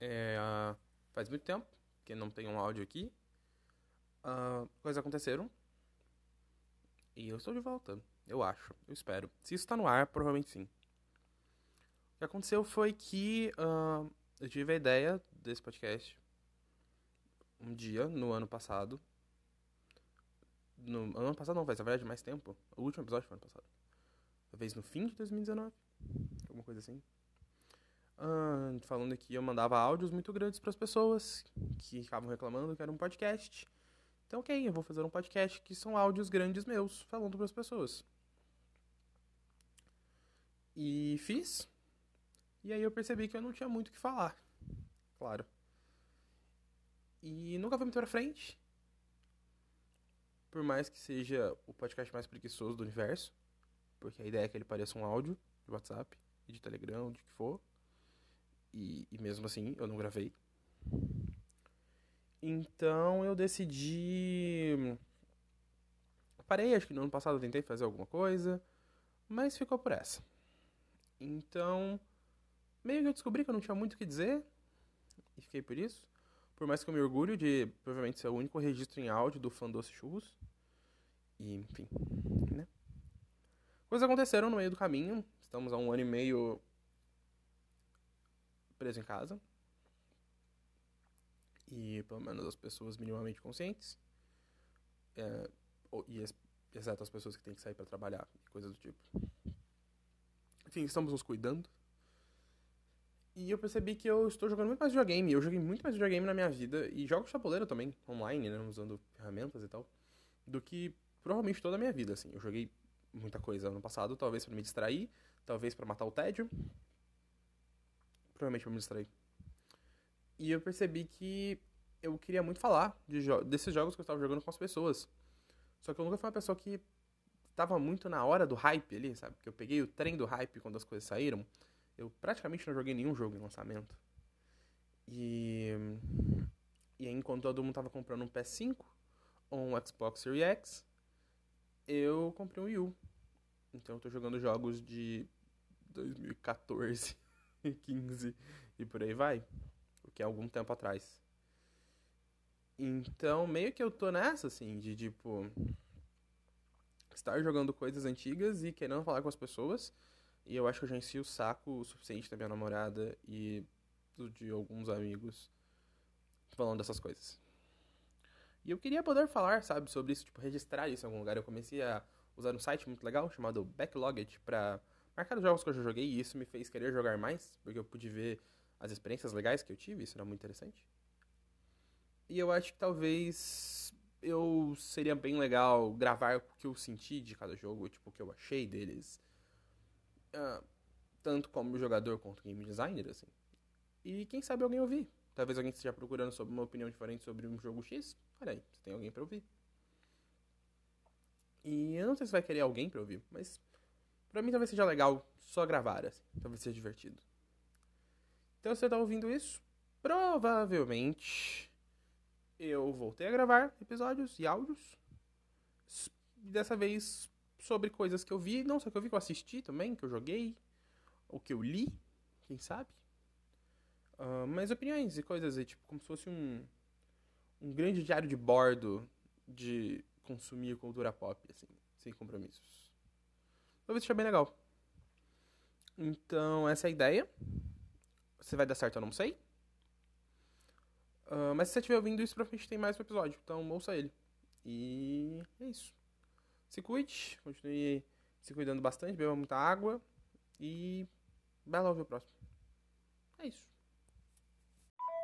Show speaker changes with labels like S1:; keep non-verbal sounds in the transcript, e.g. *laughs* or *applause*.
S1: É, uh, faz muito tempo que não tem um áudio aqui. Uh, coisas aconteceram. E eu estou de volta. Eu acho. Eu espero. Se isso está no ar, provavelmente sim. O que aconteceu foi que uh, eu tive a ideia desse podcast um dia, no ano passado. No ano passado não, faz na verdade mais tempo. O último episódio foi ano passado. Talvez no fim de 2019. Alguma coisa assim. Uh, falando que eu mandava áudios muito grandes para as pessoas que ficavam reclamando que era um podcast. Então, ok, eu vou fazer um podcast que são áudios grandes meus falando para as pessoas. E fiz. E aí eu percebi que eu não tinha muito o que falar. Claro. E nunca foi muito pra frente. Por mais que seja o podcast mais preguiçoso do universo. Porque a ideia é que ele pareça um áudio de WhatsApp, de Telegram, de que for. E, e mesmo assim, eu não gravei. Então eu decidi. Parei, acho que no ano passado eu tentei fazer alguma coisa, mas ficou por essa. Então, meio que eu descobri que eu não tinha muito o que dizer, e fiquei por isso. Por mais que eu me orgulho de provavelmente ser o único registro em áudio do Fã Doce Churros. E, enfim, né? Coisas aconteceram no meio do caminho. Estamos há um ano e meio preso em casa. E pelo menos as pessoas minimamente conscientes. É, e exceto as pessoas que têm que sair para trabalhar e coisas do tipo. Enfim, estamos nos cuidando. E eu percebi que eu estou jogando muito mais videogame. Eu joguei muito mais videogame na minha vida. E jogo de também, online, né? Usando ferramentas e tal. Do que provavelmente toda a minha vida, assim. Eu joguei muita coisa ano passado, talvez para me distrair, talvez para matar o tédio. Provavelmente pra me distrair. E eu percebi que eu queria muito falar de jo desses jogos que eu estava jogando com as pessoas. Só que eu nunca fui uma pessoa que tava muito na hora do hype ali, sabe? Que eu peguei o trem do hype quando as coisas saíram. Eu praticamente não joguei nenhum jogo em lançamento. E. E aí, enquanto todo mundo tava comprando um PS5 ou um Xbox Series X, eu comprei um Wii U. Então eu tô jogando jogos de 2014, *laughs* 15 e por aí vai. O que é algum tempo atrás. Então, meio que eu tô nessa, assim, de tipo. Estar jogando coisas antigas e querendo falar com as pessoas. E eu acho que eu já enchi o saco o suficiente da minha namorada e de alguns amigos falando dessas coisas. E eu queria poder falar, sabe, sobre isso, tipo, registrar isso em algum lugar. Eu comecei a usar um site muito legal chamado Backlogged pra marcar os jogos que eu já joguei e isso me fez querer jogar mais, porque eu pude ver as experiências legais que eu tive, isso era muito interessante. E eu acho que talvez eu seria bem legal gravar o que eu senti de cada jogo, tipo, o que eu achei deles. Uh, tanto como jogador quanto game designer, assim. E quem sabe alguém ouvir. Talvez alguém esteja procurando sobre uma opinião diferente sobre um jogo X. Olha aí, tem alguém para ouvir. E eu não sei se vai querer alguém para ouvir, mas para mim talvez seja legal só gravar, assim. Talvez seja divertido. Então você tá ouvindo isso? Provavelmente eu voltei a gravar episódios e áudios. Dessa vez sobre coisas que eu vi, não só que eu vi, que eu assisti também, que eu joguei, ou que eu li, quem sabe. Uh, mas opiniões e coisas aí, tipo, como se fosse um, um grande diário de bordo de consumir cultura pop, assim, sem compromissos. Talvez seja bem legal. Então, essa é a ideia. Se vai dar certo, eu não sei. Uh, mas se você estiver ouvindo isso, provavelmente tem mais um episódio. Então, ouça ele. E é isso. Se cuide, continue se cuidando bastante, beba muita água. E bela ouvir o próximo. É isso.